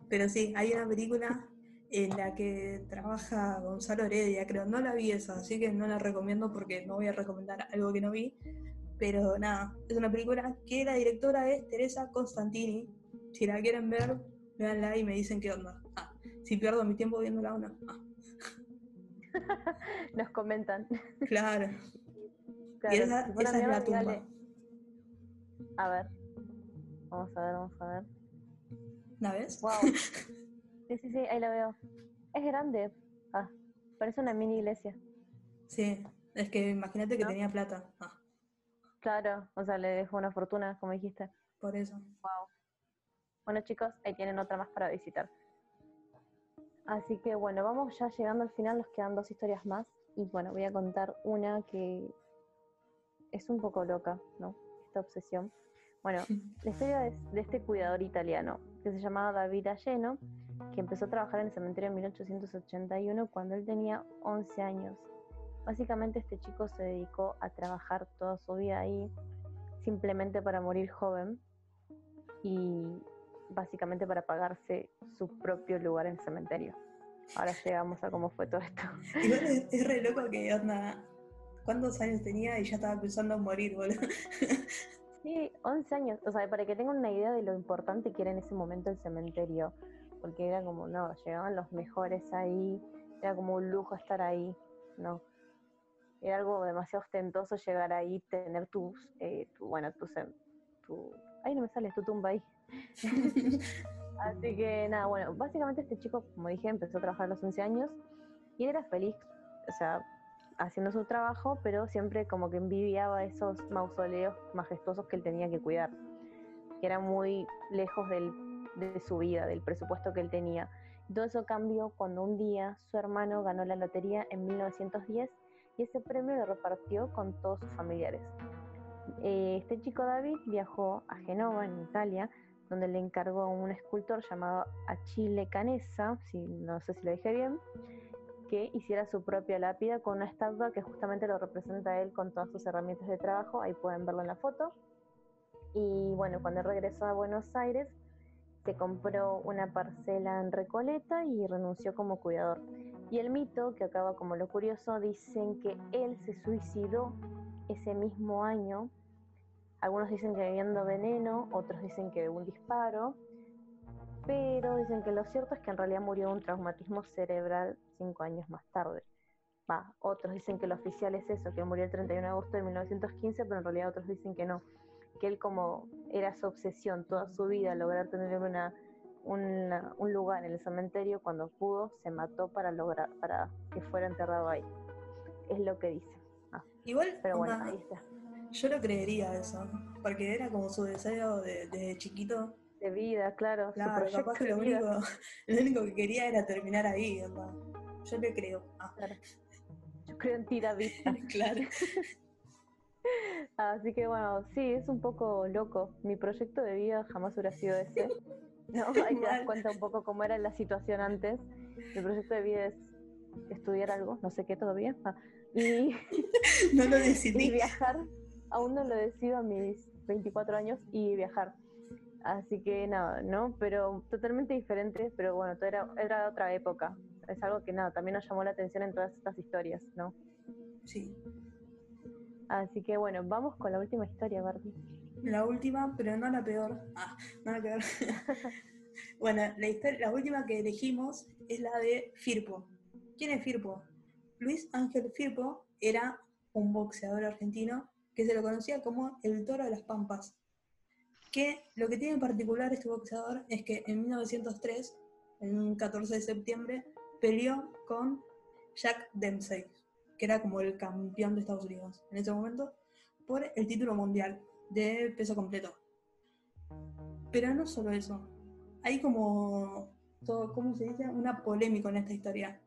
pero sí, hay una película en la que trabaja Gonzalo Heredia, creo. No la vi esa, así que no la recomiendo porque no voy a recomendar algo que no vi. Pero nada, es una película que la directora es Teresa Constantini. Si la quieren ver, Veanla y me dicen qué onda. Ah, si pierdo mi tiempo viéndola o no. Ah. [LAUGHS] Nos comentan. Claro. [LAUGHS] Y esa, esa es la tumba. A ver. Vamos a ver, vamos a ver. ¿La ves? Wow. [LAUGHS] Sí, sí, sí, ahí la veo. Es grande. Ah, parece una mini iglesia. Sí, es que imagínate que tenía plata. Ah. Claro, o sea, le dejó una fortuna, como dijiste. Por eso. Wow. Bueno chicos, ahí tienen otra más para visitar. Así que bueno, vamos ya llegando al final, nos quedan dos historias más. Y bueno, voy a contar una que es un poco loca, ¿no? Esta obsesión. Bueno, [LAUGHS] la historia es de este cuidador italiano que se llamaba David Alleno, que empezó a trabajar en el cementerio en 1881 cuando él tenía 11 años. Básicamente este chico se dedicó a trabajar toda su vida ahí simplemente para morir joven y básicamente para pagarse su propio lugar en el cementerio. Ahora llegamos a cómo fue todo esto. Igual es, re loco que onda, ¿cuántos años tenía y ya estaba pensando en morir, boludo? [LAUGHS] Sí, 11 años. O sea, para que tengan una idea de lo importante que era en ese momento el cementerio. Porque era como, no, llegaban los mejores ahí, era como un lujo estar ahí, ¿no? Era algo demasiado ostentoso llegar ahí, tener tus, eh, tu, bueno, tu, tu, ay, no me sale, tu tumba ahí. [LAUGHS] Así que nada, bueno, básicamente este chico, como dije, empezó a trabajar a los 11 años y era feliz, o sea, haciendo su trabajo, pero siempre como que envidiaba esos mausoleos majestuosos que él tenía que cuidar, que eran muy lejos del, de su vida, del presupuesto que él tenía. todo eso cambió cuando un día su hermano ganó la lotería en 1910 y ese premio lo repartió con todos sus familiares. Eh, este chico David viajó a Genova, en Italia, donde le encargó a un escultor llamado Achille Canessa, si, no sé si lo dije bien, que hiciera su propia lápida con una estatua que justamente lo representa a él con todas sus herramientas de trabajo, ahí pueden verlo en la foto. Y bueno, cuando regresó a Buenos Aires, se compró una parcela en Recoleta y renunció como cuidador. Y el mito, que acaba como lo curioso, dicen que él se suicidó ese mismo año. Algunos dicen que bebiendo veneno, otros dicen que de un disparo, pero dicen que lo cierto es que en realidad murió de un traumatismo cerebral cinco años más tarde. Va, otros dicen que lo oficial es eso, que murió el 31 de agosto de 1915, pero en realidad otros dicen que no, que él como era su obsesión toda su vida lograr tener una, una- un lugar en el cementerio, cuando pudo se mató para lograr para que fuera enterrado ahí. Es lo que dice. Igual, Pero bueno, ahí está. yo lo creería eso, porque era como su deseo de- desde chiquito. De vida, claro. su Claro, proyecto capaz que de lo único, [LAUGHS] lo único que quería era terminar ahí, onda. Yo le creo. Ah, Claro. Yo creo en ti, David. [LAUGHS] claro. [LAUGHS] Así que bueno, sí, es un poco loco. Mi proyecto de vida jamás hubiera sido ese. No, [LAUGHS] ahí te das cuenta un poco cómo era la situación antes. Mi proyecto de vida es estudiar algo, no sé qué todavía, ah, y, [LAUGHS] No lo y decidí. viajar. Aún no lo decido a mis 24 años y viajar. Así que nada, ¿no? Pero totalmente diferente, pero bueno, todo era, era otra época. Es algo que nada, también nos llamó la atención en todas estas historias, ¿no? Sí. Así que bueno, vamos con la última historia, Barbie. La última, pero no la peor. Ah, no la peor. bueno, la, historia, la última que elegimos es la de Firpo. ¿Quién es Firpo? Luis Ángel Firpo era un boxeador argentino que se lo conocía como el toro de las pampas. Que lo que tiene en particular este boxeador es que en 1903, en un 14 de septiembre, peleó con Jack Dempsey, que era como el campeón de Estados Unidos en ese momento, por el título mundial de peso completo. Pero no solo eso, hay como, todo, ¿cómo se dice? Una polémica en esta historia.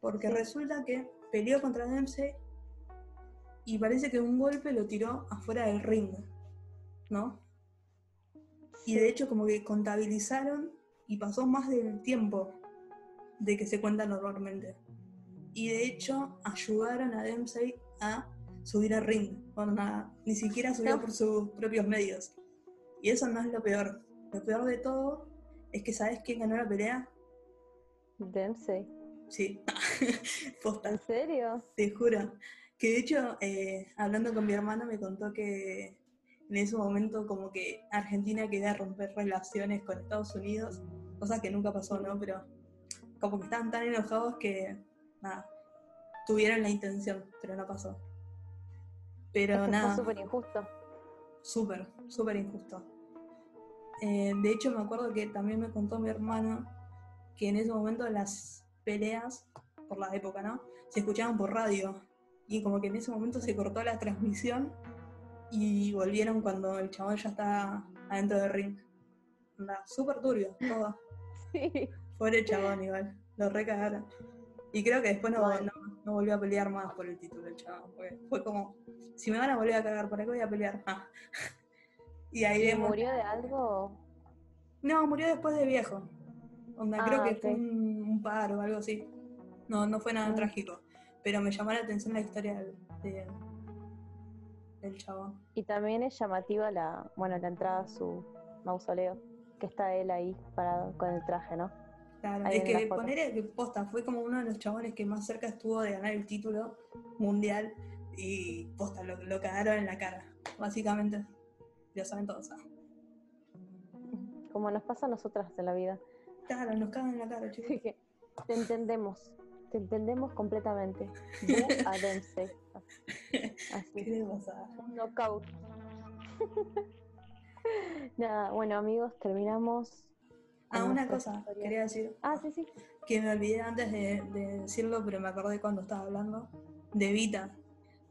Porque Sí. resulta que peleó contra Dempsey y parece que un golpe lo tiró afuera del ring, ¿no? Y de hecho como que contabilizaron y pasó más del tiempo de que se cuenta normalmente. Y de hecho ayudaron a Dempsey a subir al ring. Onda, ni siquiera subió No. por sus propios medios. Y eso no es lo peor. Lo peor de todo es que ¿sabes quién ganó la pelea? Dempsey. Sí, [LAUGHS] posta. ¿En serio? Te juro. Que de hecho, eh, hablando con mi hermano, me contó que en ese momento como que Argentina quería romper relaciones con Estados Unidos, cosa que nunca pasó, ¿no? Pero como que estaban tan enojados que, nada, tuvieron la intención, pero no pasó. Pero nada, súper injusto. súper, súper injusto. Eh, de hecho, me acuerdo que también me contó mi hermano que en ese momento las peleas, por la época, ¿no? Se escuchaban por radio. Y como que en ese momento se cortó la transmisión y volvieron cuando el chabón ya estaba adentro del ring. Anda, súper turbio, todo. [LAUGHS] Sí. Pobre chabón igual, lo recagaron. Y creo que después no, Bueno. No, volvió a pelear más por el título el chabón. Porque fue como, si me van a volver a cagar, ¿para qué voy a pelear? Ah. [LAUGHS] Y ahí ¿Y vemos. murió de algo? No, murió después de viejo. Onda, creo Ah, que fue un, un paro o algo así. No, no fue nada Mm. trágico. Pero me llamó la atención la historia del, de- del chabón. Y también es llamativa la, bueno, la entrada a su mausoleo, que está él ahí parado con el traje, ¿no? Claro, es que poner posta, fue como uno de los chabones que más cerca estuvo de ganar el título mundial y posta, lo, lo cagaron en la cara, básicamente. Ya saben todos. ah. Como nos pasa a nosotras en la vida. Claro, nos cagan en la cara, chicos. Te entendemos, te entendemos completamente. Bu a Dempsey. ¿Qué Así, pasa? un knockout. [LAUGHS] Nada, bueno amigos, terminamos. Ah, una cosa, quería decir. Ah, sí, sí. que me olvidé antes de, de decirlo, pero me acordé cuando estaba hablando, de Vita.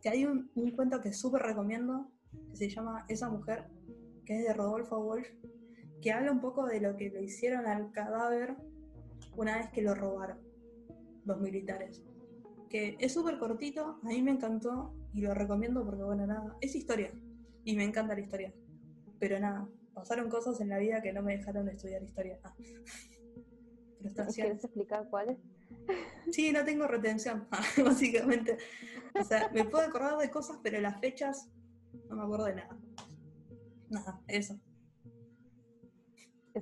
Que hay un, un cuento que súper recomiendo, que se llama Esa mujer, que es de Rodolfo Wolf, que habla un poco de lo que le hicieron al cadáver una vez que lo robaron los militares. Que es súper cortito, a mí me encantó y lo recomiendo porque, bueno, nada, es historia y me encanta la historia. Pero nada, pasaron cosas en la vida que no me dejaron de estudiar historia. Ah. ¿Quieres explicar cuáles? Sí, no tengo retención, [LAUGHS] básicamente. O sea, me puedo acordar de cosas, pero las fechas no me acuerdo de nada. Nada, eso.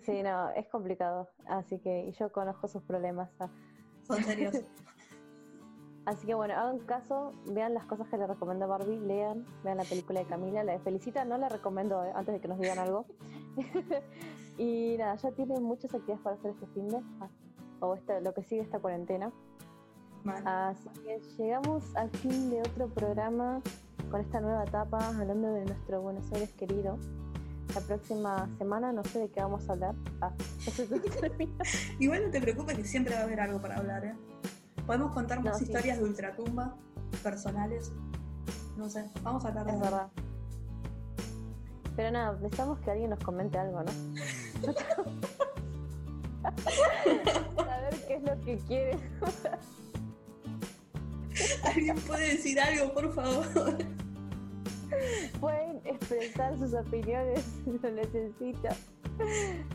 Sí, no, es complicado. Así que yo conozco sus problemas. ah. Son serios. [LAUGHS] Así que bueno, hagan caso, vean las cosas que le recomiendo Barbie, lean, vean la película de Camila, la de Felicita, no la recomiendo eh, antes de que nos digan algo. [LAUGHS] Y nada, ya tienen muchas actividades para hacer este fin de ah, o esta, lo que sigue esta cuarentena. Mal. Así que llegamos al fin de otro programa con esta nueva etapa, hablando de nuestro Buenos Aires querido. La próxima semana no sé de qué vamos a hablar. Ah, [LAUGHS] Igual no te preocupes que siempre va a haber algo para hablar, ¿eh? Podemos contar más No, sí. historias de ultratumba, personales. No sé, vamos a de Es verdad. Pero nada, necesitamos que alguien nos comente algo, ¿no? [LAUGHS] Saber qué es lo que quiere. [LAUGHS] ¿Alguien puede decir algo, por favor? Pueden expresar sus opiniones, [LAUGHS] lo necesito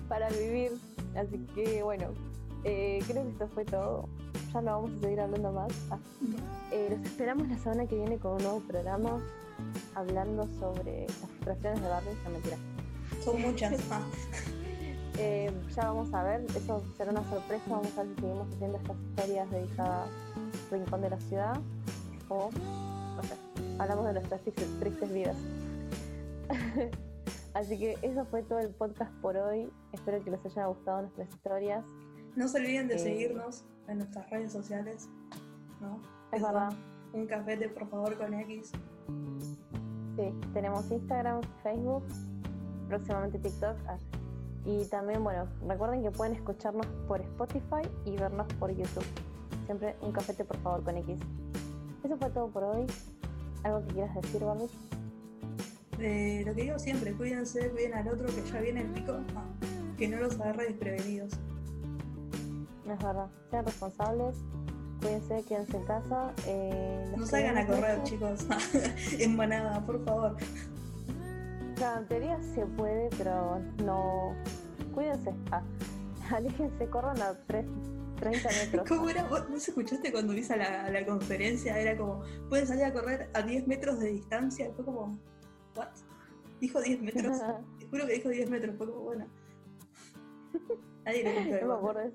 para vivir. Así que bueno, eh, creo que esto fue todo. Ya no vamos a seguir hablando más. Ah, eh, los esperamos la semana que viene con un nuevo programa hablando sobre las frustraciones de Barbie. No mentira. Son muchas. [LAUGHS] Ah, Eh, ya vamos a ver, eso será una sorpresa. Vamos a ver si seguimos haciendo estas historias dedicadas al rincón de la ciudad o, no sé, hablamos de nuestras tristes, tristes vidas. [LAUGHS] Así que eso fue todo el podcast por hoy. Espero que les haya gustado nuestras historias. No se olviden de seguirnos en nuestras redes sociales. ¿no? Es Eso, verdad. Un cafete, por favor, con X. Sí, tenemos Instagram, Facebook, próximamente TikTok. ah, Y también, bueno, recuerden que pueden escucharnos por Spotify y vernos por YouTube. Siempre un cafete, por favor, con X. Eso fue todo por hoy. ¿Algo que quieras decir, Barbie? Eh, lo que digo siempre, cuídense, cuiden al otro que ya viene el pico. Ah, que no los agarre desprevenidos. No es verdad. Sean responsables. Cuídense, quédense en casa. eh, No salgan a correr, chicos. [LAUGHS] en manada, por favor. Claro, en teoría se puede, pero no. Cuídense. Ah, [LAUGHS] aléjense, corran a tres- 30 metros. ¿Cómo era? ¿Vos, vos escuchaste cuando hice la, la conferencia? Era como, pueden salir a correr a 10 metros de distancia. Fue como, ¿what? Dijo 10 metros. [LAUGHS] Te juro que dijo 10 metros. Fue como, bueno. Nadie lo no me acuerdo.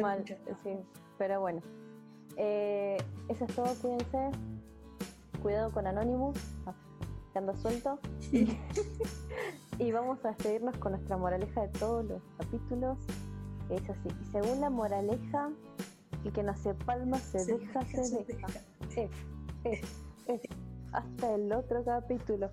Mal, escuché. sí. Pero bueno. Eh, eso es todo, cuídense. Cuidado con Anonymous, que anda suelto. [LAUGHS] y vamos a despedirnos con nuestra moraleja de todos los capítulos. que Es así. Y según la moraleja, el que no se palma se, Se deja, deja, se deja. deja. Eh, eh, eh. Hasta el otro capítulo.